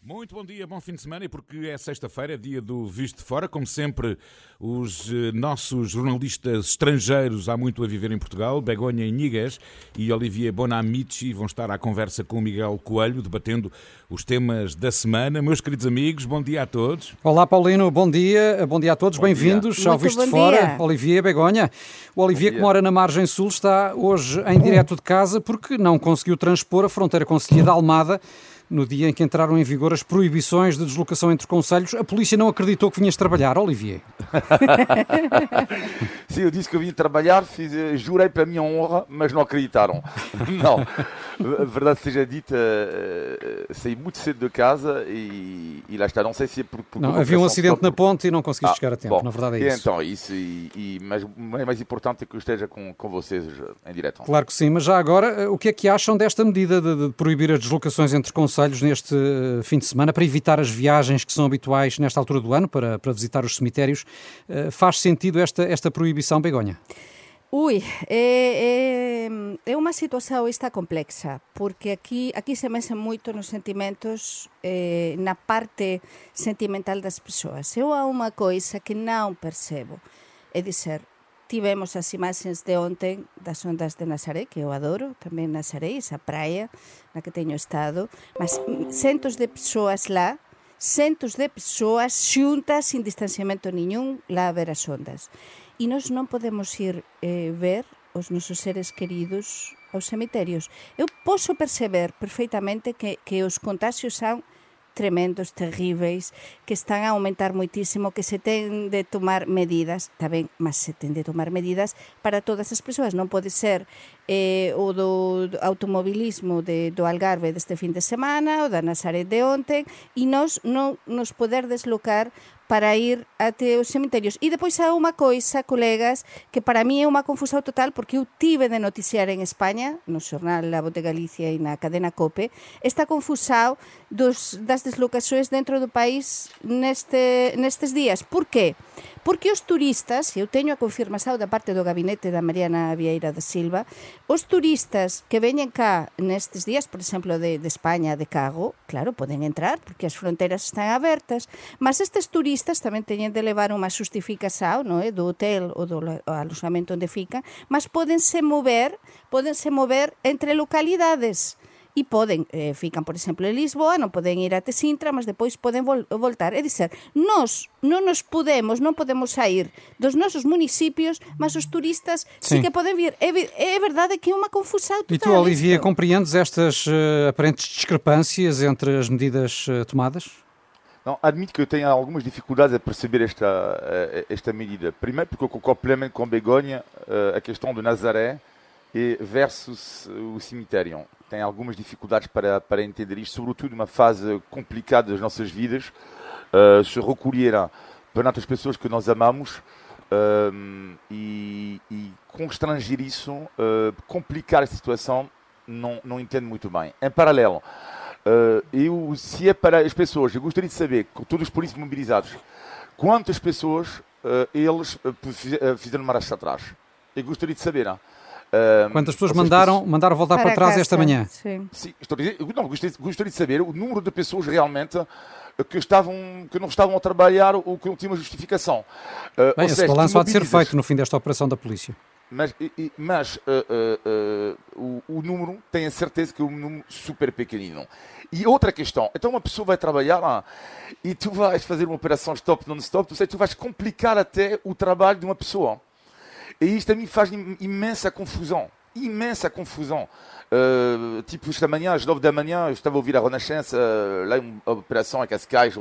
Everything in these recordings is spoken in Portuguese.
Muito bom dia, bom fim de semana, e porque é sexta-feira, é dia do Visto de Fora. Como sempre, os eh, nossos jornalistas estrangeiros há muito a viver em Portugal, Begonha Inigas e Olivier Bonamici, vão estar à conversa com o Miguel Coelho, debatendo os temas da semana. Meus queridos amigos, bom dia a todos. Olá, Paulino, bom dia, bom dia a todos, bem-vindos ao Visto de Fora. Dia. Olivier Begonha. O Olivier, que mora na margem sul, está hoje em direto de casa porque não conseguiu transpor a fronteira com de Almada no dia em que entraram em vigor as proibições de deslocação entre conselhos, a polícia não acreditou que vinhas trabalhar, Olivier? Sim, eu disse que eu vim trabalhar, fiz, eh, jurei para a minha honra, mas não acreditaram. Não, verdade seja dita, eh, saí muito cedo de casa e, e lá está, não sei se é por... por não, havia um acidente na ponte e não conseguiste ah, chegar a tempo, bom, na verdade é isso. Então, isso, e, e, mas o mais importante é que eu esteja com, com vocês em direto. Claro que sim, mas já agora, eh, o que é que acham desta medida de, de proibir as deslocações entre conselhos conselhos neste eh, fim de semana para evitar as viagens que são habituais nesta altura do ano para, para visitar os cemitérios. Uh, faz sentido esta, esta proibição, Begonha? Ui, é, é, é unha situación esta complexa, porque aquí aquí se mexe moito nos sentimentos eh, na parte sentimental das persoas. Eu há unha coisa que non percebo, é dizer, Tivemos as imaxes de ontem das ondas de Nazaré, que eu adoro, tamén Nazaré, esa praia na que teño estado, mas centos de persoas lá, centos de persoas xuntas sin distanciamento niñún lá a ver as ondas. E nós non podemos ir eh, ver os nosos seres queridos aos cemiterios. Eu posso perceber perfeitamente que, que os contagios son tremendos, terríveis, que están a aumentar moitísimo, que se ten de tomar medidas, tamén, mas se ten de tomar medidas para todas as persoas, non pode ser eh, o do automobilismo de, do Algarve deste fin de semana, o da Nazaret de onte, e nós non nos poder deslocar para ir até os cemiterios. E depois há unha coisa, colegas, que para mí é unha confusão total porque eu tive de noticiar en España, no xornal La Voz de Galicia e na cadena COPE, esta confusão dos, das deslocações dentro do país neste, nestes días. Por qué? Porque os turistas, e eu teño a confirmación da parte do gabinete da Mariana Vieira da Silva, os turistas que veñen cá nestes días, por exemplo, de, de España, de Cago, claro, poden entrar porque as fronteiras están abertas, mas estes turistas tamén teñen de levar unha justificación no, é, do hotel ou do alojamento onde fican, mas podense mover, podense mover entre localidades e poden, eh, fican, por exemplo, en Lisboa, non poden ir até Sintra, mas depois poden vol voltar. É dizer, nós non nos podemos, non podemos sair dos nosos municipios, mas os turistas sí, sí que poden vir. É, é verdade que é unha confusão total. E tu, Olivia, isto. compreendes estas uh, aparentes discrepâncias entre as medidas uh, tomadas? Não, admito que eu tenho algumas dificuldades a perceber esta, uh, esta medida. Primeiro porque eu concordo plenamente com Begonha a questão do Nazaré versus o cemitério tem algumas dificuldades para, para entender isto, sobretudo numa fase complicada das nossas vidas, uh, se recolher perante as pessoas que nós amamos uh, e, e, constranger isso, uh, complicar a situação, não, não entendo muito bem. Em paralelo, eu, se é para as pessoas, eu gostaria de saber, com todos os polícias mobilizados, quantas pessoas eles fizeram marcha atrás. Eu gostaria de saber. Não? Uh, Quantas pessoas mandaram, mandaram voltar para, para trás esta manhã? Sim. Sim estou a dizer, não, gostaria, gostaria de saber o número de pessoas realmente que, estavam, que não estavam a trabalhar ou que não tinham justificação. Uh, Bem, esse seja, balanço há de ser feito no fim desta operação da polícia. Mas, mas uh, uh, uh, o, o, número, tenho certeza que é um número super pequenino. E outra questão, então uma pessoa vai trabalhar lá e tu vais fazer uma operação stop non-stop, tu, tu vais complicar até o trabalho de uma pessoa. E isto a mim faz imensa confusão. Imensa confusão. Uh, tipo, esta manhã, às nove da manhã, eu estava a ouvir a Renascença, lá uma operação em Cascais.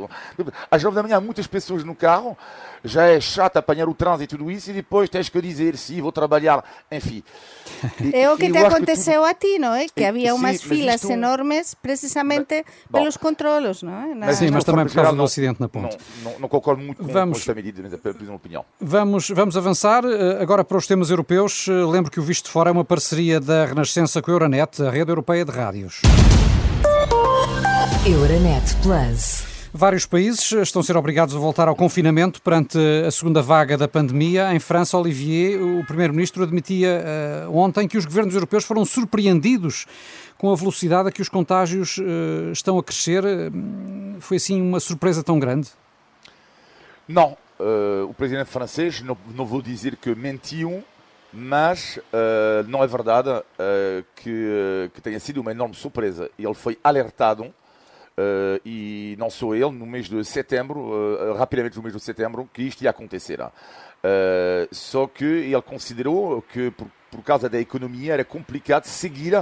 Às nove da manhã, muitas pessoas no carro, já é chato apanhar o trânsito e tudo isso, e depois tens que dizer, sim, vou trabalhar, enfim. É o que te aconteceu tudo... a ti, não é? Que havia umas filas isto... enormes, precisamente mas, pelos controlos, não é? Na... Sim, mas também por causa do acidente na ponte. Não, não, não concordo muito com, vamos, com esta medida, mas é uma opinião. Vamos, vamos avançar. Eh, agora para os temas europeus, eh, lembro que o Visto de Fora é uma parceria da Renascença com a Euronet, a rede europeia de rádios. Euronet Plus. Vários países estão a ser obrigados a voltar ao confinamento perante a segunda vaga da pandemia. Em França, Olivier, o primeiro-ministro, admitia uh, ontem que os governos europeus foram surpreendidos com a velocidade a que os contágios uh, estão a crescer. foi assim uma surpresa tão grande? Não, uh, o presidente francês, não, não, vou dizer que mentiu, mas uh, não é verdade uh, que, que, tenha sido uma enorme surpresa. Ele foi alertado, e não só ele, no mês de setembro, rapidamente no mês de setembro, que isto ia acontecer. só que ele considerou que, por, por causa da economia, era complicado seguir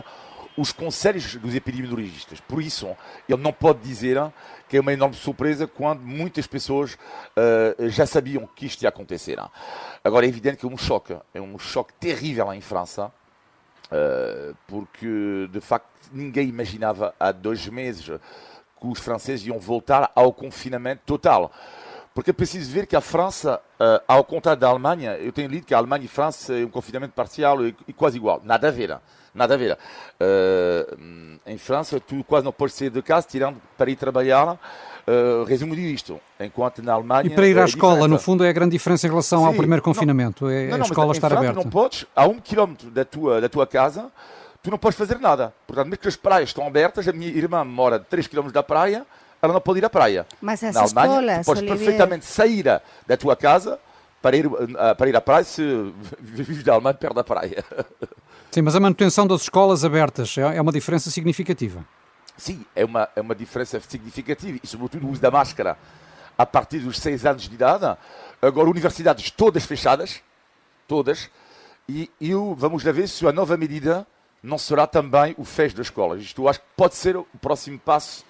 os conselhos dos epidemiologistas. Por isso, ele não pode dizer que é uma enorme surpresa quando muitas pessoas uh, já sabiam que isto ia acontecer. Agora, é evidente que é um choque, é um choque terrível em França, uh, porque de facto ninguém imaginava há dois meses que os franceses iam voltar ao confinamento total. Porque é preciso ver que a França, uh, ao contrário da Alemanha, eu tenho lido que a Alemanha e a França é um confinamento parcial e, e quase igual. Nada a ver. Nada a ver. Uh, em França, tu quase não podes sair de casa, tirando para ir trabalhar. Uh, resumo isto. Enquanto na Alemanha. E para ir à é escola, diferente. no fundo, é a grande diferença em relação Sim, ao primeiro confinamento. Não, é não, não, a escola estar França, aberta. não podes, a um quilómetro da tua, da tua casa, tu não podes fazer nada. Portanto, mesmo que as praias estão abertas, a minha irmã mora a 3 km da praia, ela não pode ir à praia. Mas as Na Alemanha, escolas, tu podes Olivier... perfeitamente sair da tua casa para ir, para ir à praia se vives da Alemanha perto da praia. Sim, mas a manutenção das escolas abertas é, é uma diferença significativa. Sim, é uma, é uma diferença significativa e, sobretudo, o uso da máscara a partir dos 6 anos de idade. Agora, universidades todas fechadas, todas, e eu, vamos lá ver se a nova medida não será também o fecho das escolas. Isto acho que pode ser o próximo passo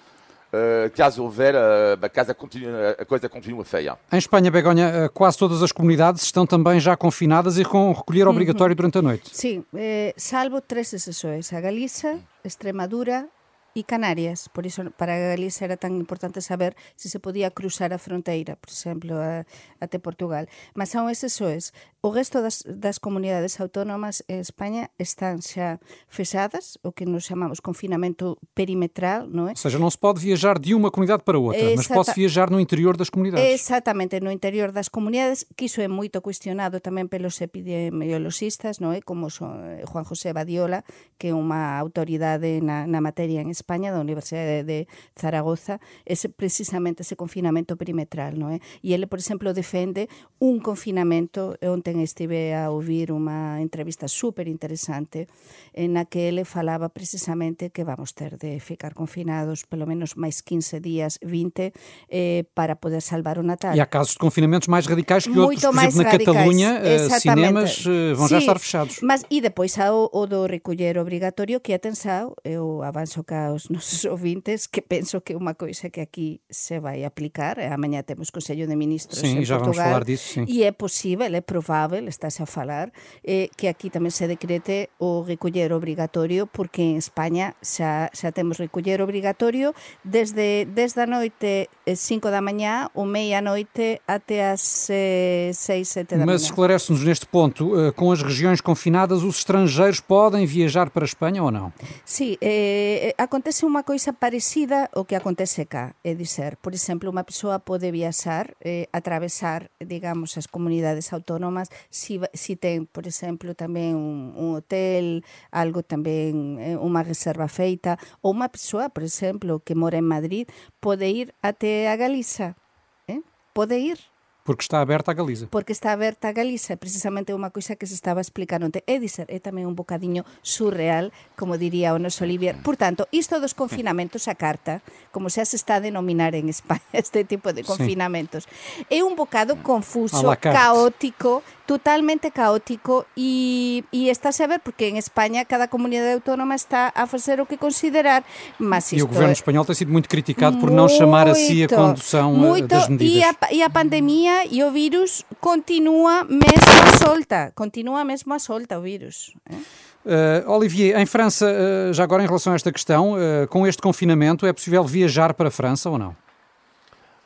caso houver, uh, a, casa continua, a coisa continua feia. Em Espanha, Begonha, quase todas as comunidades estão também já confinadas e com recolher obrigatório uhum. durante a noite. Sim, eh, salvo três exceções: a Galiza, Extremadura e Canarias. Por iso, para Galicia era tan importante saber se se podía cruzar a fronteira, por exemplo, a, até Portugal. Mas son eses soes. O resto das, das comunidades autónomas en España están xa fechadas, o que nos chamamos confinamento perimetral, non é? Ou seja, non se pode viajar de uma comunidade para outra, Exata... mas pode viajar no interior das comunidades. Exactamente, no interior das comunidades, que iso é moito cuestionado tamén pelos epidemiologistas, non é? Como son Juan José Badiola, que é unha autoridade na, na materia en España, España, da Universidade de, de Zaragoza, ese precisamente ese confinamento perimetral, non é? E ele, por exemplo, defende un confinamento, ontem estive a ouvir unha entrevista super interesante en na que ele falaba precisamente que vamos ter de ficar confinados pelo menos máis 15 días, 20, eh, para poder salvar o Natal. E há casos de confinamentos máis radicais que Muito outros, por exemplo, na Catalunha, eh, cinemas eh, vão sí, já estar fechados. Mas, e depois há o, o do recolher obrigatorio, que atenção, eu avanço cá aos nosos ouvintes que penso que é unha coisa que aquí se vai aplicar. Amanhã temos Consello de Ministros sim, en já Portugal. Vamos falar disso, sim. E é possível, é provável, estáse a falar, eh, que aquí tamén se decrete o recoller obrigatorio, porque en España xa, xa temos recoller obrigatorio desde, desde a noite 5 da mañá ou meia noite até as eh, 6, 7 da Mas esclarece-nos neste ponto, eh, com as regiões confinadas, os estrangeiros podem viajar para a Espanha ou não? Sí, eh, acontece unha coisa parecida ao que acontece cá, é dizer, por exemplo, unha persoa pode viaxar, eh, atravesar, digamos, as comunidades autónomas. Si, si ten, por exemplo, tamén un, hotel, algo tamén, eh, reserva feita, ou unha persoa, por exemplo, que mora en Madrid, pode ir até a Galiza, eh? pode ir, porque está aberta a Galiza. Porque está aberta a Galiza, precisamente unha coisa que se estaba explicando onte. É dizer, é tamén un bocadiño surreal, como diría o noso Olivier. Por tanto, isto dos confinamentos a carta, como xa se está a denominar en España este tipo de confinamentos, sí. é un bocado confuso, caótico, totalmente caótico e, e estáse a ver porque en España cada comunidade autónoma está a facer o que considerar, mas isto E o governo espanhol tem sido muito criticado por não chamar a si a condução eh, muito, das medidas. E a, e a pandemia e o virus continua mesmo a solta, continua mesmo a solta o vírus. Uh, Olivier, em França, uh, já agora em relação a esta questão, uh, com este confinamento, é possível viajar para a França ou não?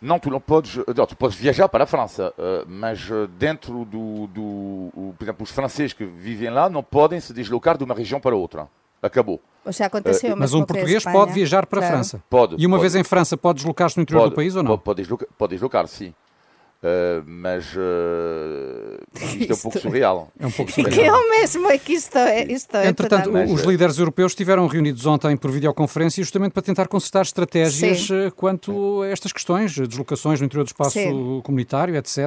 Não, tu não podes, não, tu podes viajar para a França, mas dentro do, do, por exemplo, os franceses que vivem lá não podem se deslocar de uma região para outra. Acabou. Ou seja, aconteceu uh, Mas um português pode viajar para claro. a França. Pode. E uma pode. vez em França pode deslocar-se no interior pode, do país ou não? Pode, pode deslocar, pode deslocar sim. Uh, mas uh, isto é um pouco surreal. É um pouco surreal. Que é o mesmo, é que isto é. Isto é Entretanto, os líderes europeus estiveram reunidos ontem por videoconferência justamente para tentar concertar estratégias Sim. Eh, quanto a estas questões, deslocações no interior do espaço Sim. comunitário, etc.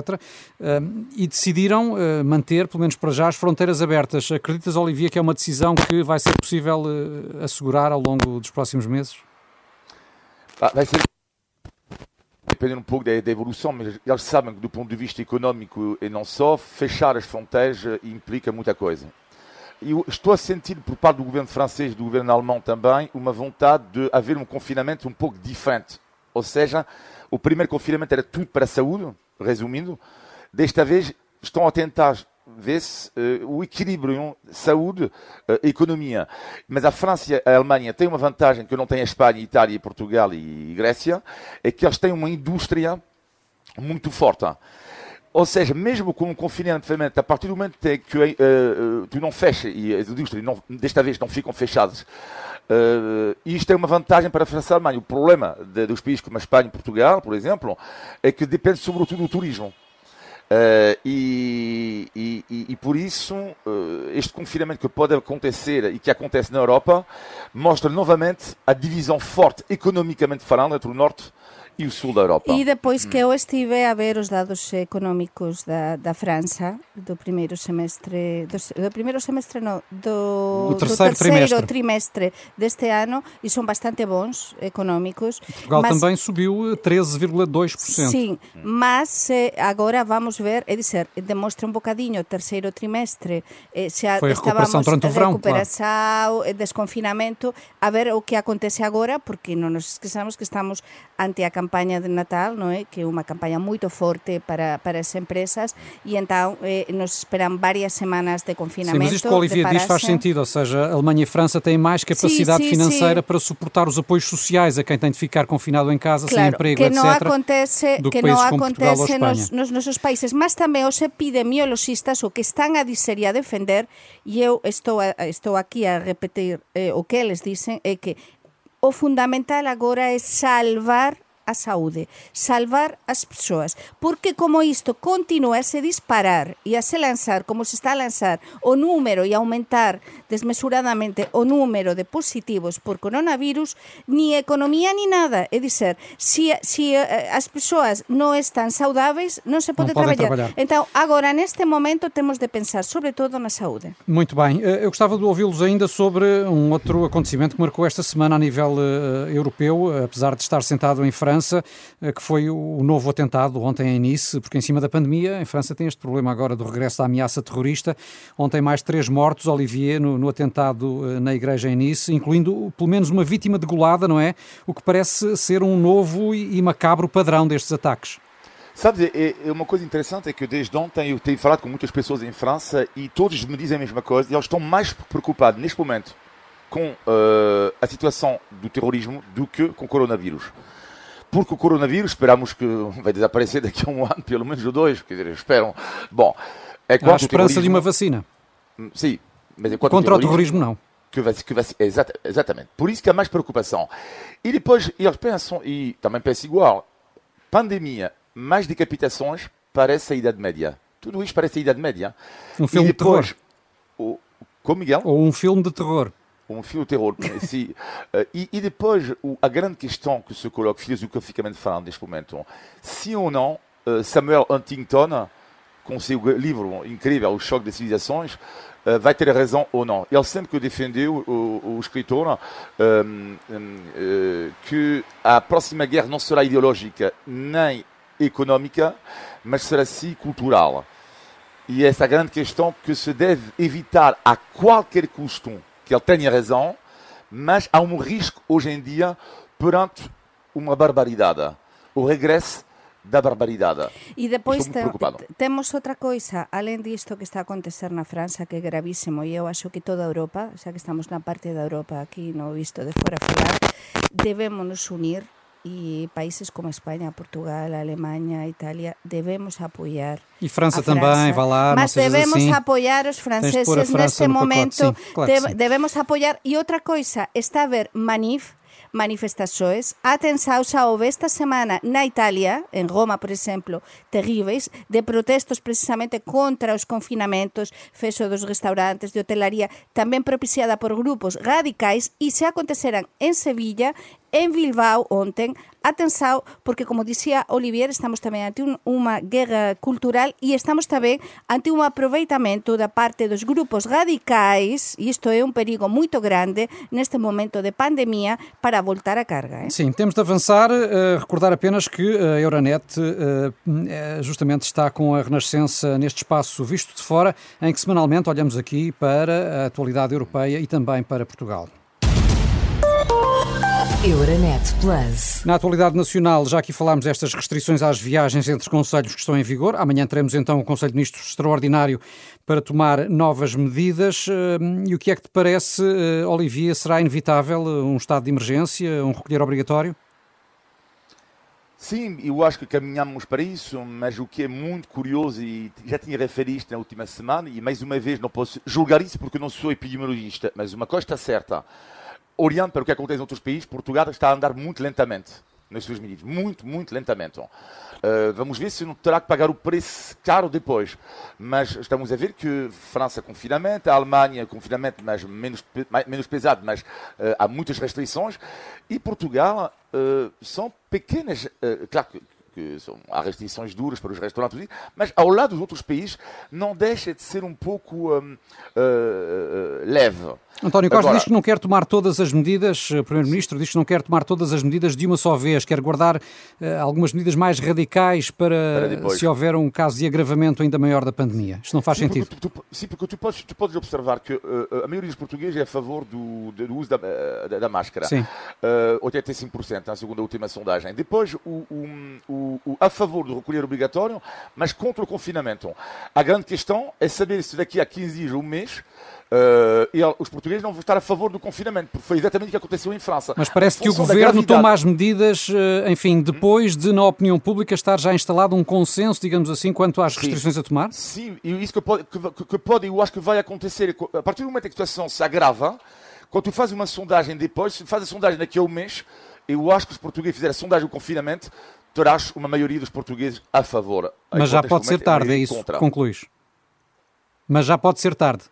Uh, e decidiram uh, manter, pelo menos para já, as fronteiras abertas. Acreditas, Olivia, que é uma decisão que vai ser possível assegurar ao longo dos próximos meses? Ah, vai ser dependendo um pouco da, da, evolução, mas eles sabem que do ponto de vista econômico e não só, fechar as fronteiras implica muita coisa. E estou a sentir por parte do governo francês e do governo alemão também uma vontade de haver um confinamento um pouco diferente. Ou seja, o primeiro confinamento era tudo para a saúde, resumindo. Desta vez estão a tentar vê-se uh, o equilíbrio saúde, uh, economia. Mas a França e a Alemanha têm uma vantagem que não tem a Espanha, Itália, Portugal e Grécia, é que eles têm uma indústria muito forte. Ou seja, mesmo com um confinamento, a partir do momento que uh, tu não fechas e as indústrias não, desta vez não ficam fechadas, uh, isto é uma vantagem para a França e a Alemanha. O problema de, dos países como a Espanha e Portugal, por exemplo, é que depende sobretudo do turismo. Uh, e, e, e, por isso, uh, este confinamento que pode acontecer e que acontece na Europa mostra novamente a divisão forte, economicamente falando, entre o Norte e o sul da Europa. E depois que eu estive a ver os dados económicos da, da França do primeiro semestre, do, do primeiro semestre não, do, do terceiro, do terceiro trimestre. trimestre. deste ano e são bastante bons económicos. Portugal mas, também subiu 13,2%. Sim, mas eh, agora vamos ver, é dizer, demonstra um bocadinho o terceiro trimestre, eh, se Foi a recuperação durante o verão, recuperação, claro. Eh, desconfinamento, a ver o que acontece agora, porque não nos esqueçamos que estamos ante a campaña de Natal, non é? que é unha campaña moito forte para, para as empresas e então eh, nos esperan varias semanas de confinamento. Sim, mas isto que o Olivier diz faz sentido, ou seja, a Alemanha e a França têm mais capacidade sim, sim, financeira sim. para suportar os apoios sociais a quem tem de ficar confinado em casa claro, sem emprego, que etc. Não acontece, do que, que não acontece nos, nos nosos países, mas também os epidemiologistas o que están a dizer e a defender, e eu estou, a, estou aquí a repetir eh, o que eles dicen, é que o fundamental agora é salvar a saúde, salvar as persoas, porque como isto continua a se disparar e a se lançar como se está a lançar o número e aumentar desmesuradamente o número de positivos por coronavirus, ni economía ni nada, é dizer, se, se eh, as persoas non están saudáveis, non se pode não trabalhar. trabalhar. Então, agora, neste momento, temos de pensar sobretudo na saúde. Muito bem. Eh, eu gostava de ouvi-los ainda sobre um outro acontecimento que marcou esta semana a nível uh, europeu, apesar de estar sentado em França, França, eh, que foi o novo atentado ontem em Nice, porque em cima da pandemia, em França tem este problema agora do regresso da ameaça terrorista. Ontem mais três mortos, Olivier, no, no atentado eh, na igreja em Nice, incluindo pelo menos uma vítima degolada, não é? O que parece ser um novo e macabro padrão destes ataques. Sabe, é, é, uma coisa interessante é que desde ontem eu tenho falado com muitas pessoas em França e todos me dizem a mesma coisa e eles estão mais preocupados neste momento com uh, a situação do terrorismo do que com o coronavírus porque o coronavírus esperamos que vai desaparecer daqui a um ano, pelo menos dois, quer dizer, esperam. Bom, é Há a esperança de uma vacina. Hum, sim, mas enquanto Contra o terrorismo, o terrorismo não. Que vai, que vai, exata, exatamente. Por isso que há mais preocupação. E depois eles pensam, e também pensam igual, pandemia, mais decapitações, parece a Idade Média. Tudo isto parece a Idade Média. Um filme depois, de terror. O, como Miguel? Ou um filme de terror um filme de terror. si, uh, e, e, depois, a grande questão que se coloca filosoficamente falando neste momento, se ou não uh, Samuel Huntington, com seu livro incrível, O Choque das Civilizações, uh, vai ter razão ou não. Ele sempre defendeu, o, o escritor, um, um, que a próxima guerra não será ideológica nem económica, mas será sim cultural. E essa grande questão que se deve evitar a qualquer custo que ele tenha razão, mas há um risco hoje em dia perante uma barbaridade. O regresso da barbaridade. E depois te, temos outra coisa, além disto que está a acontecer na França, que é gravísimo, e eu acho que toda a Europa, xa que estamos na parte da Europa aquí, no visto de fora falar, debemos nos unir e países como Espanha, Portugal, Alemanha, Itália, devemos apoiar E França, também, vá lá, Mas devemos assim. apoiar os franceses nesse momento, claro de, devemos apoiar. E outra coisa, está a haver manif manifestações. Atenção, xa houve esta semana na Itália, en Roma, por exemplo, terríveis, de protestos precisamente contra os confinamentos, fecho dos restaurantes, de hotelaria, tamén propiciada por grupos radicais, e se aconteceran en Sevilla, en Bilbao ontem. Atenção, porque como dizia Olivier, estamos também ante uma guerra cultural e estamos também ante um aproveitamento da parte dos grupos radicais, e isto é um perigo muito grande neste momento de pandemia, para voltar à carga. Sim, temos de avançar. Uh, recordar apenas que a Euronet uh, justamente está com a Renascença neste espaço visto de fora, em que semanalmente olhamos aqui para a atualidade europeia e também para Portugal. Euronet Plus. Na atualidade nacional, já aqui falámos destas restrições às viagens entre conselhos que estão em vigor. Amanhã teremos então o Conselho de Ministros extraordinário para tomar novas medidas. Hum, e o que é que te parece, eh, Olivia? Será inevitável eh, um estado de emergência, um recolher obrigatório? Sim, eu acho que caminhamos para isso, mas o que é muito curioso, e já tinha referido isto na última semana, e mais uma vez não posso julgar isso porque não sou epidemiologista, mas uma coisa está certa olhando para o que acontece em outros países, Portugal está a andar muito lentamente nas suas medidas. Muito, muito lentamente. Uh, vamos ver se não terá que pagar o preço caro depois. Mas estamos a ver que França confinamento, a Alemanha confinamento, mas menos, menos pesado, mas uh, há muitas restrições. E Portugal uh, são pequenas. claro que que são, há restrições duras para os restaurantes, mas ao lado dos outros países não deixa de ser um pouco uh, uh, leve. António Costa Agora, diz que não quer tomar todas as medidas, o Primeiro-Ministro diz que não quer tomar todas as medidas de uma só vez, quer guardar uh, algumas medidas mais radicais para, para se houver um caso de agravamento ainda maior da pandemia. Isto não faz sim, sentido. Porque tu, tu, sim, porque tu podes, tu podes observar que a maioria dos portugueses é a favor do, do uso da, da, da máscara. Sim. 85%, na segunda última sondagem. Depois, o, o, o a favor do recolher obrigatório, mas contra o confinamento. A grande questão é saber se daqui a 15 dias ou um mês uh, os portugueses não vão estar a favor do confinamento, porque foi exatamente o que aconteceu em França. Mas parece que o governo toma as medidas, uh, enfim, depois de, na opinião pública, estar já instalado um consenso, digamos assim, quanto às restrições sim, a tomar? Sim, e isso que pode, que, que pode, eu acho que vai acontecer, a partir do momento em que a situação se agrava, quando tu fazes uma sondagem depois, se faz a sondagem daqui a um mês, eu acho que os portugueses fizeram a sondagem do confinamento, terás uma maioria dos portugueses a favor. Mas já pode ser tarde, é isso contra. concluís. Mas já pode ser tarde.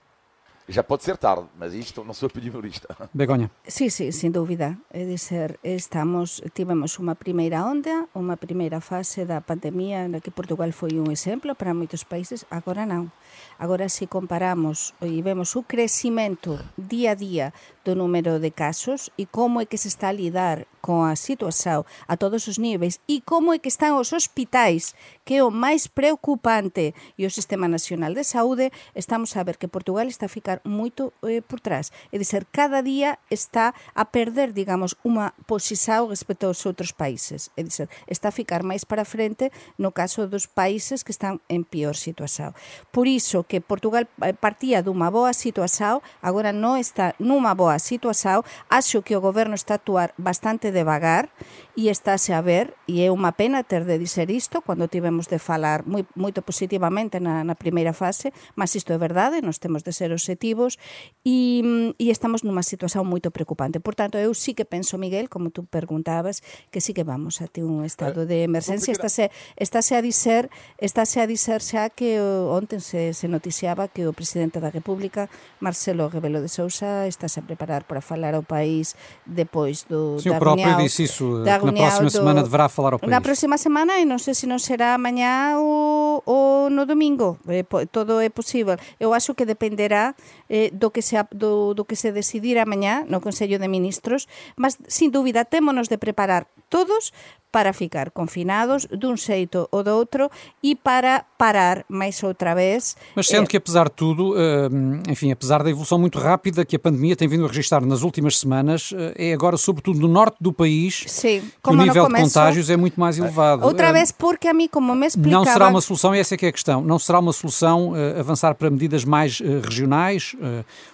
Já pode ser tarde, mas isto não sou epidemiologista. Begonha. Sí, sí, sin dúvida. É dizer, estamos, tivemos unha primeira onda, unha primeira fase da pandemia na que Portugal foi un exemplo para moitos países, agora non. Agora, se comparamos e vemos o crecimento día a día do número de casos e como é que se está a lidar con a situación a todos os niveis e como é que están os hospitais, que é o máis preocupante e o Sistema Nacional de Saúde, estamos a ver que Portugal está a ficar moito eh, por trás. É dizer, cada día está a perder, digamos, unha posición respecto aos outros países. É dizer, está a ficar máis para frente no caso dos países que están en pior situación. Por iso que Portugal eh, partía dunha boa situación, agora non está nunha boa a situación, acho que o goberno está a actuar bastante devagar e estáse a ver, e é unha pena ter de dizer isto, cando tivemos de falar moi, moito positivamente na, na primeira fase, mas isto é verdade, nos temos de ser objetivos, e, e estamos nunha situación moito preocupante. Por tanto, eu sí que penso, Miguel, como tú preguntabas, que sí que vamos a ter un estado de emergencia. Estáse, estáse a dizer, estáse a dizer xa que ontem se, se noticiaba que o presidente da República, Marcelo Rebelo de Sousa, estáse a preparar para falar ao país depois do, Sim, da reunião disse isso, da na próxima do, semana deverá falar ao país. Na próxima semana, e não sei se não será amanhã ou, ou no domingo, é, todo é possível. Eu acho que dependerá eh, do, que se, do, do que se decidir amanhã no Consello de Ministros, mas, sin dúbida, témonos de preparar todos para ficar confinados dun xeito ou do outro e para parar mais outra vez. Mas sendo é... que, apesar de tudo, eh, enfim, apesar da evolução muito rápida que a pandemia tem vindo a registrar nas últimas semanas, eh, é agora, sobretudo no norte do país, Sim, que o nível de contágios é muito mais elevado. Outra vez, porque a mim, como me explicava... Não será uma solução, e essa é que é a questão, não será uma solução avançar para medidas mais regionais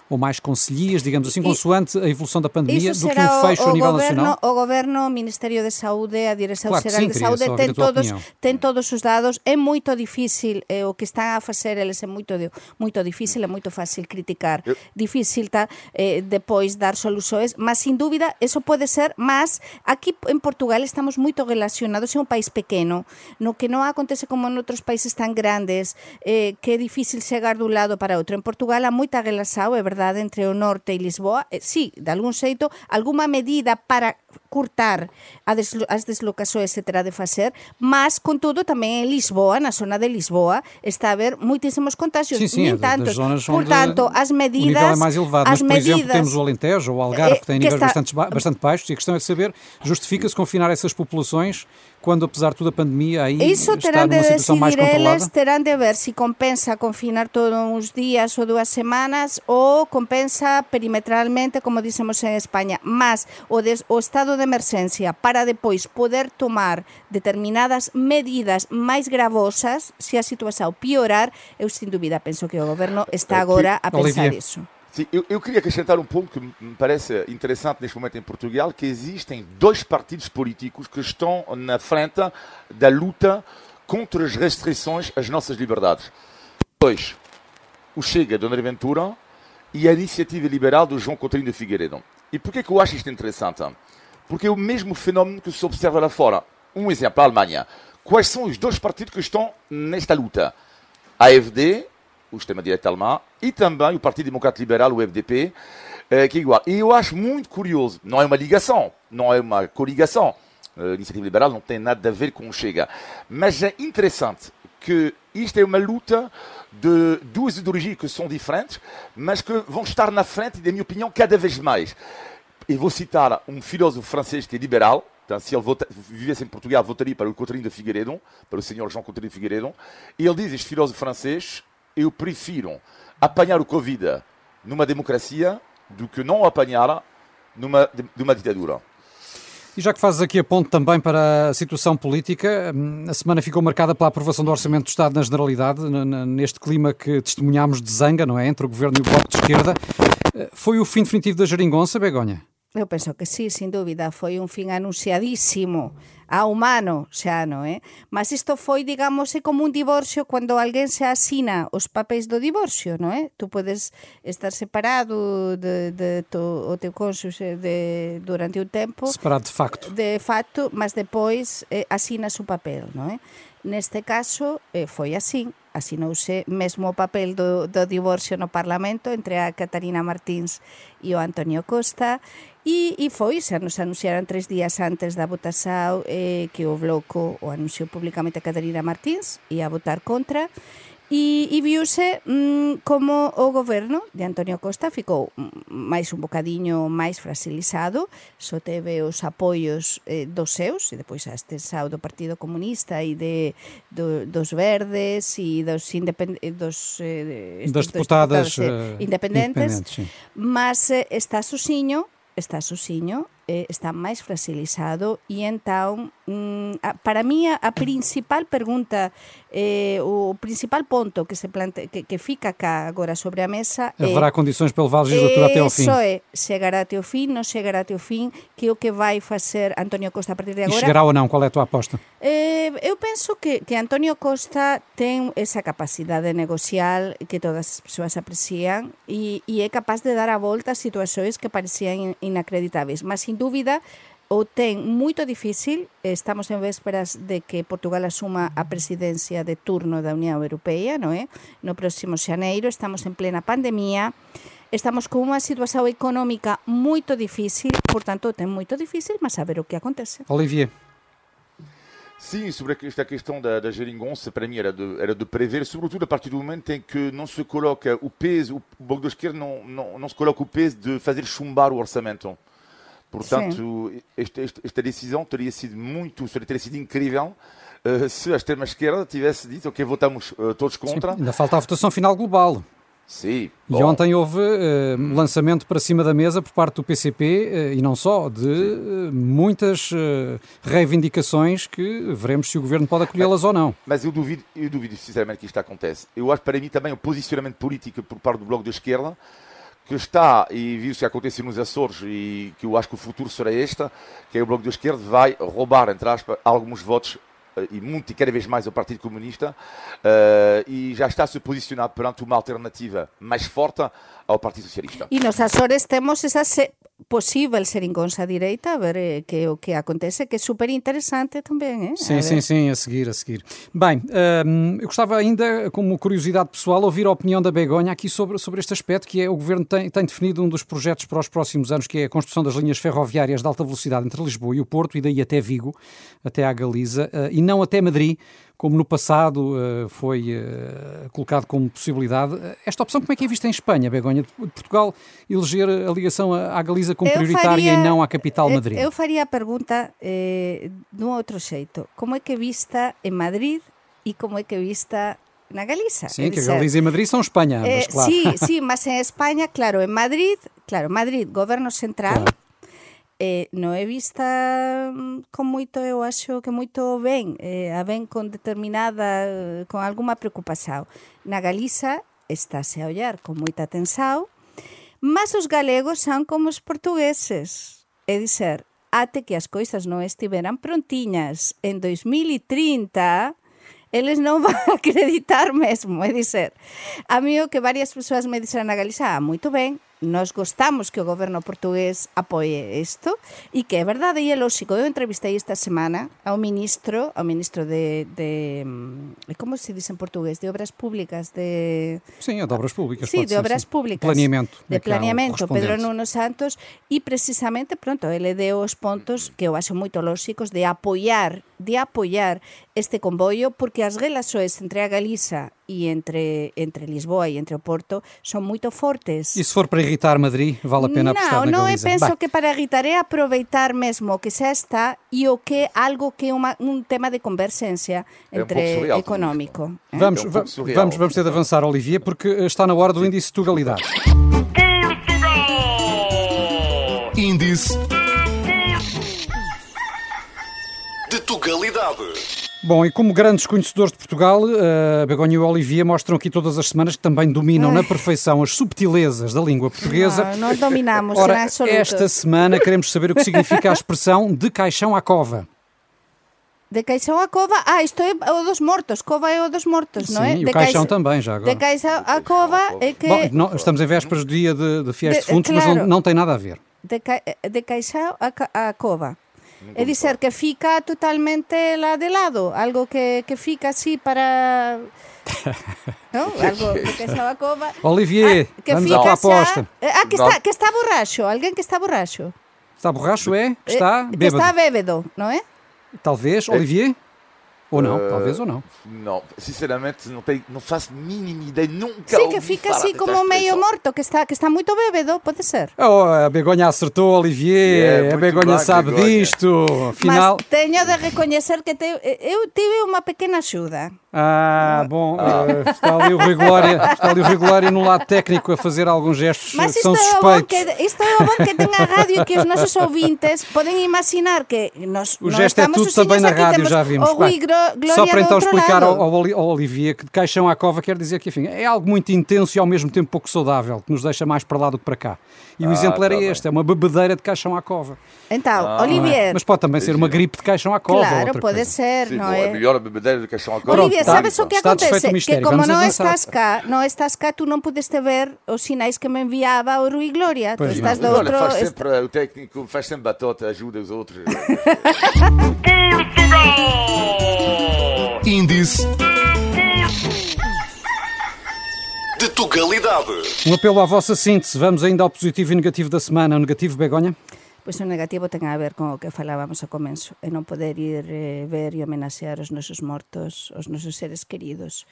ou mais conselhias, digamos assim, consoante a evolução da pandemia, do que um fecho a nível governo, nacional? O Governo, o Ministério de Saúde, a Direção Geral de Saúde ten todos, ten todos os dados. É moito difícil eh, o que están a facer eles é moito, moito difícil, é moito fácil criticar. Eu... Difícil tá, eh, depois dar soluções, mas sin dúbida eso pode ser, mas aquí en Portugal estamos moito relacionados, é un país pequeno, no que non acontece como en outros países tan grandes, eh, que é difícil chegar dun lado para outro. En Portugal há moita relação, é verdade, verdade, entre o norte e Lisboa, eh, sí, de algún xeito, alguma medida para deslo as deslocações se terá de facer, mas, contudo, tamén en Lisboa, na zona de Lisboa, está a haver moitísimos contagios. Sim, sim, Nem tanto. Portanto, as medidas... O nível é mais elevado, mas, por medidas, exemplo, temos o Alentejo, o Algarve, eh, que têm níveis está... bastante, bastante baixos, e a questão é saber, justifica-se confinar essas populações quando, apesar de tudo, a pandemia aí Isso está numa de situação mais controlada? Eles terão de ver se compensa confinar todos uns dias ou duas semanas ou compensa perimetralmente, como dizemos em Espanha. Mas o, des, o estado de emergência para depois poder tomar determinadas medidas máis gravosas se a situação piorar, eu sem dúvida penso que o governo está agora a pensar isso. Sim, eu, eu, queria acrescentar um ponto que me parece interessante neste momento em Portugal, que existem dois partidos políticos que estão na frente da luta contra as restrições às nossas liberdades. Dois, o Chega, de André Ventura, e a Iniciativa Liberal do João Coutinho de Figueiredo. E por que eu acho isto interessante? Porque é o mesmo fenómeno que se observa lá fora. Um exemplo, a Alemanha. Quais são os dois partidos que estão nesta luta? A AfD o extrema-direita alemã, e também o Partido Democrata Liberal, o FDP, eh, que é igual. E eu acho muito curioso, não é uma ligação, não é uma coligação, a Iniciativa Liberal não tem nada a ver com o Chega, mas é interessante que isto é uma luta de duas ideologias que são diferentes, mas que vão estar na frente, na minha opinião, cada vez mais. E vou citar um filósofo francês que é liberal, então, se ele vota, vivesse em Portugal, votaria para o Coutinho de Figueiredo, para o senhor João Coutinho de Figueiredo, e ele diz, este filósofo francês, eu prefiro apanhar o Covid numa democracia do que não apanhar numa, numa ditadura. E já que fazes aqui a ponto também para a situação política, hum, a semana ficou marcada pela aprovação do Orçamento do Estado na Generalidade, neste clima que testemunhámos de zanga, não é? Entre o Governo e o Bloco de Esquerda. Eh, foi o fim definitivo da geringonça, Begonha? Eu penso que sí, sin dúbida, foi un fin anunciadísimo a humano xa, non é? Mas isto foi, digamos, é como un divorcio cando alguén se asina os papéis do divorcio, non é? Tu podes estar separado de, de to, o teu cónsuxe de, durante un tempo. Separado de facto. De facto, mas depois eh, asinas o papel, non é? Neste caso, eh, foi así, asinouse mesmo o papel do, do divorcio no Parlamento entre a Catarina Martins e o Antonio Costa E, e foi, xa nos anunciaron tres días antes da votasao eh, que o Bloco o anunciou públicamente a Catarina Martins e a votar contra e, e viuse mmm, como o goberno de Antonio Costa ficou máis un bocadiño máis frasilizado, só teve os apoios eh, dos seus e depois a extensao do Partido Comunista e de, do, dos verdes e dos, independ, eh, dos, eh, dos dos deputados eh, eh independentes, independentes sí. mas eh, está suxiño está sozinho, eh, está máis fragilizado e entón, mm, para mí a, a principal pergunta, eh, o principal ponto que se plante, que, que fica cá agora sobre a mesa é... Haverá condições para levar a legislatura até ao fim. Isso é, chegará até ao fim, non chegará até ao fim, que é o que vai facer Antonio Costa a partir de agora. E chegará ou não? Qual é a tua aposta? Eh, eu penso que, que Antonio Costa ten esa capacidade negocial que todas as persoas aprecian e, e é capaz de dar a volta a situacións que parecían inacreditáveis, mas sin dúbida o ten moito difícil, estamos en vésperas de que Portugal asuma a presidencia de turno da Unión Europea, non é? No próximo xaneiro, estamos en plena pandemia, estamos con unha situación económica moito difícil, por tanto, ten moito difícil, mas a ver o que acontece. Olivier. Sim, sobre esta questão da, da geringonça, para mim era de, era de prever, sobretudo a partir do momento em que não se coloca o peso, o Bloco da Esquerda não, não, não se coloca o peso de fazer chumbar o orçamento. Portanto, esta, esta, decisão teria sido muito, teria sido incrível uh, se a extrema-esquerda tivesse dito que votamos uh, todos contra. Sim, ainda falta a votação final global. Sim. E ontem houve uh, lançamento para cima da mesa por parte do PCP, e não só, de muitas reivindicações que veremos se o governo pode acolhê-las ou não. Mas eu duvido, eu duvido sinceramente que isto acontece. Eu acho para mim também o posicionamento político por parte do Bloco da Esquerda que está, e viu-se que aconteceu nos Açores, e que eu acho que o futuro será este, que é o Bloco de Esquerda vai roubar, entre aspas, alguns votos eh, e muito e cada vez mais ao Partido Comunista uh, e já está a se posicionar perante uma alternativa mais forte ao Partido Socialista. E nos Açores temos essa possível seringonça direita, a ver eh, que o que acontece, que é super interessante também. Eh? Sim, sim, sim, a seguir, a seguir. Bem, um, eu gostava ainda, como curiosidade pessoal, ouvir a opinião da Begonha aqui sobre, sobre este aspecto, que é o Governo tem, tem definido um dos projetos para os próximos anos, que é a construção das linhas ferroviárias de alta velocidade entre Lisboa e o Porto, e daí até Vigo, até à Galiza, uh, e não até Madrid, como no passado uh, foi uh, colocado como possibilidade. Esta opção, como é que é vista em Espanha, Begonha? De Portugal eleger a ligação à Galiza como prioritária faria, e não à capital Madrid? Eu faria a pergunta eh, de um outro jeito. Como é que é vista em Madrid e como é que é vista na Galiza. Sim, que a Galiza e Madrid são Espanha, eh, claro. Sí, sí, mas en España, claro, en Madrid, claro, Madrid, goberno central, claro eh, é vista mm, con moito, eu acho que moito ben, eh, a ben con determinada, con alguma preocupación. Na Galiza estáse a ollar con moita atención, mas os galegos son como os portugueses. É dizer, ate que as coisas non estiveran prontiñas en 2030, eles non van acreditar mesmo, é dizer, a mí o que varias persoas me dixeran na Galiza, ah, moito ben, nós gostamos que o goberno portugués apoie isto e que é verdade e é lógico. Eu entrevistei esta semana ao ministro, ao ministro de, de como se diz em portugués, de obras públicas de Sim, de obras públicas. Sí, de obras sim. públicas. Planeamento. De planeamento, Pedro Nuno Santos e precisamente, pronto, ele deu os pontos que eu acho moito lógicos de apoiar, de apoiar este convoio porque as relações entre a Galiza e entre, entre Lisboa e entre o Porto são muito fortes. E se for para irritar Madrid, vale a pena apostar na Não, não, eu penso que para irritar é aproveitar mesmo o que já está e o que algo que é uma, um tema de convergência entre é um surreal, económico. É? Vamos, é um vamos, vamos ter de avançar, Olivier, porque está na hora do índice de Tugalidade. Índice de Tugalidade. Bom, e como grandes conhecedores de Portugal, uh, Begonha e Olivia mostram aqui todas as semanas que também dominam Ai. na perfeição as subtilezas da língua portuguesa. Não, nós dominamos, Ora, esta semana queremos saber o que significa a expressão de caixão à cova. De caixão à cova, ah, isto é o dos mortos, cova é o dos mortos, não é? Sim, e o caixão também, já agora. De caixão à cova é que... Bom, não, estamos em vésperas do dia de, de fiéis de, defuntos, claro, mas não, não, tem nada a ver. De, ca, de caixão à, à cova. É dizer que fica totalmente lá de lado, algo que, que fica así para... ¿no? Algo que estaba cova. Olivier, ah, que vamos à aposta. Ah, que está, que está borracho, alguém que está borracho. Está borracho, é? Que está bêbado. Que está bêbado, não é? Talvez, Olivier? Ou não, uh, talvez ou não. Não, sinceramente não, tenho, não faço mínima ideia, nunca Sim, que fica assim como meio morto, que está, que está muito bêbado, pode ser. Oh, a Begonha acertou, Olivier, yeah, a Begonha sabe Begonha. disto. Afinal... Mas tenho de reconhecer que te, eu tive uma pequena ajuda. Ah, bom, ah. Uh, está ali o Rigolória, está ali o Rigolória no lado técnico a fazer alguns gestos Mas que são suspeitos. É que, isto é o bom que tem a rádio que os nossos ouvintes podem imaginar que nós, o gesto é tudo também na rádio, já vimos. O Rui Só para então explicar ao, ao, Olivier que de caixão à cova quer dizer que enfim, é algo muito intenso e ao mesmo tempo pouco saudável, que nos deixa mais para lá do que para cá. E o ah, exemplo era tá este, bem. é uma bebedeira de caixão à cova. Então, ah, Olivier... Mas pode também ser uma gripe de caixão à cova. Claro, pode coisa. ser, Sim, não é? É melhor a bebedeira de caixão à cova. Olivier, Pronto, sabes o que acontece? Que como não estás cá, não estás cá, tu não pudeste ver os sinais que me enviava o Rui Glória. Pois tu estás do outro... Faz sempre, o técnico faz sempre batota, ajuda os outros. Índice de Tugalidade. Um apelo à vossa síntese. Vamos ainda ao positivo e negativo da semana. O negativo, Begonha? Pois o negativo ten a ver con o que falábamos ao comenzo, e non poder ir eh, ver e homenaxear os nosos mortos, os nosos seres queridos.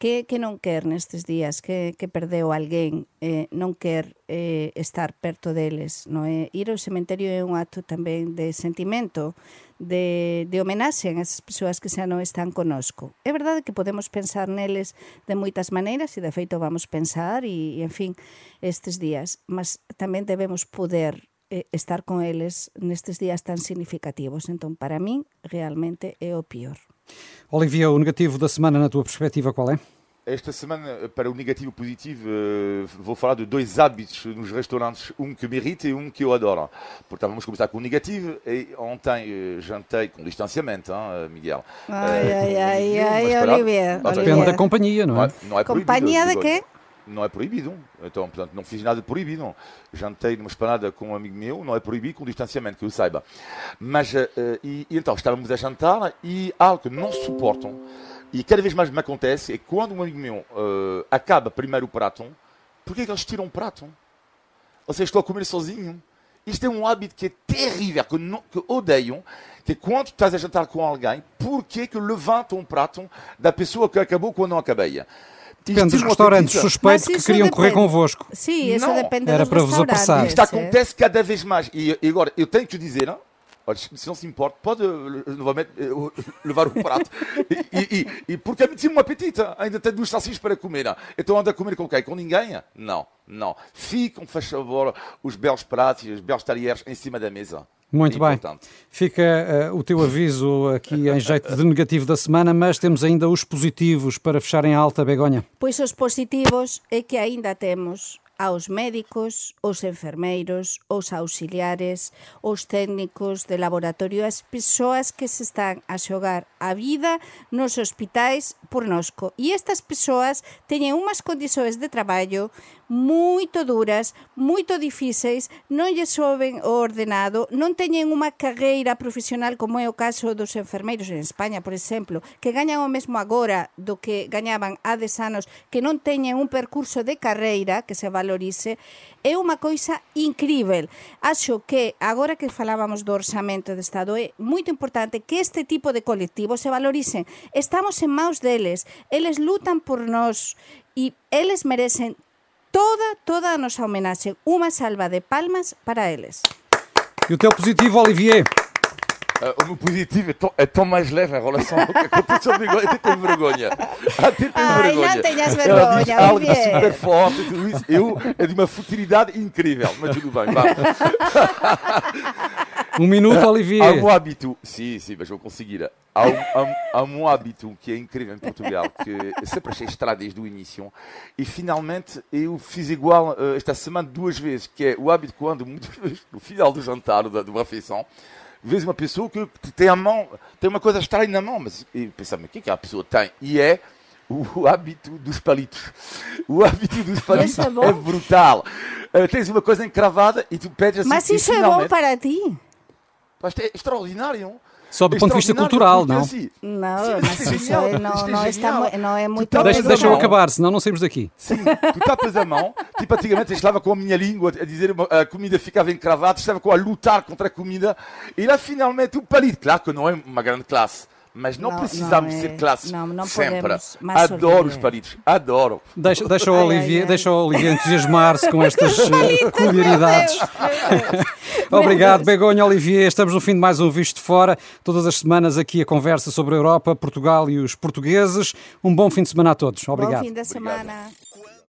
Que, que non quer nestes días, que, que perdeu alguén, eh, non quer eh, estar perto deles. No? é? ir ao cementerio é un acto tamén de sentimento, de, de homenaxe a esas persoas que xa non están conosco. É verdade que podemos pensar neles de moitas maneiras e de feito vamos pensar e, e en fin, estes días, mas tamén debemos poder eh, estar con eles nestes días tan significativos. Entón, para min, realmente é o pior. Olivia, o negativo da semana, na tua perspectiva, qual é? esta semana, para o negativo e positivo, uh, vou falar de dois hábitos nos restaurantes, um que me irrita e um que eu adoro. Portanto, vamos começar com o negativo. E ontem jantei com distanciamento, hein, Miguel. Ai, ai, ai, ai, Olivier. Depende da companhia, não é? Não é, não é companhia de quê? Não é proibido. Então, portanto, não fiz nada proibido. Jantei numa esplanada com um amigo meu, não é proibido com distanciamento, que eu saiba. Mas, uh, e, e, então, estávamos a jantar e algo que não suportam, e cada vez mais me acontece, é quando um amigo meu uh, acaba primeiro o prato, porquê que eles tiram o prato? Ou seja, estou a comer sozinho. Isto é um hábito que é terrível, que, não, que odeiam, que é quando estás a jantar com alguém, porquê que levantam um prato da pessoa que acabou quando não acabei? Depende dos restaurantes suspeitos que queriam depende. correr convosco. Sim, isso não. depende Era para vos apressar. Isto acontece cada vez mais. E, e agora, eu tenho que dizer, não? Olha, se não se importa, pode eh, novamente eh, levar o prato. e, e, e, porque é me um apetite. Ainda tem duas salsichas para comer. Não? Então anda a comer com quem? Com ninguém? Não, não. Ficam, faz favor, os belos pratos e os belos talheres em cima da mesa. Muito bem. Fica uh, o teu aviso aqui em jeito de negativo da semana, mas temos ainda os positivos para fechar em alta, Begonha. Pois os positivos é que ainda temos aos médicos, os enfermeiros, os auxiliares, os técnicos de laboratorio, as persoas que se están a xogar a vida nos hospitais por nosco. E estas persoas teñen unhas condições de traballo moito duras, moito difíceis, non lle soben o ordenado, non teñen unha carreira profesional como é o caso dos enfermeiros en España, por exemplo, que gañan o mesmo agora do que gañaban há 10 anos, que non teñen un percurso de carreira que se valorice, é unha coisa incrível. Acho que agora que falábamos do orçamento de Estado é moito importante que este tipo de colectivos se valoricen. Estamos en maus deles, eles lutan por nós e eles merecen toda, toda a nosa homenaxe. Unha salva de palmas para eles. E o teu positivo, Olivier? Uh, o meu positivo é tão, é tão, mais leve em relação ao que aconteceu comigo. Até tenho vergonha. Até tenho Ai, vergonha. não tenhas vergonha, Ela diz algo super forte e tudo isso. Eu, é de uma futilidade incrível. Mas tudo bem, vá. Um minuto, Olivier. Há um hábito, sim, sim, mas vou conseguir. Há um, há, há um hábito que é incrível em Portugal, que sempre achei estranho desde o início, e finalmente eu fiz igual uh, esta semana duas vezes, que é o hábito quando, muitas vezes, no final do jantar, da, da refeição, vês uma pessoa que tem a mão, tem uma coisa estranha na mão, mas pensa, mas o que, é que a pessoa tem? E é o hábito dos palitos. O hábito dos palitos é, é, brutal. Uh, tens uma coisa encravada e tu pedes assim. Mas isso é bom para ti. Isto é extraordinário. Só do ponto de vista cultural, não? Assim, não, mas isso é, não, não, é está, não é muito Deixa, Deixa-o acabar, senão não saímos daqui. Sim, tu tapas a mão, tipo antigamente eu estava com a minha língua a dizer a comida ficava encravada, estava com a lutar contra a comida, e lá finalmente o palito, claro que não é uma grande classe, mas não, não precisamos não é, ser classe não, não sempre. Adoro os palitos, adoro. Deixa, deixa, o Olivier, ai, deixa o Olivier entusiasmar-se com estas peculiaridades. Obrigado, Begonha Olivier. Estamos no fim de mais um Visto de Fora. Todas as semanas aqui a conversa sobre a Europa, Portugal e os portugueses. Um bom fim de semana a todos. Obrigado. Bom fim da semana. Obrigado.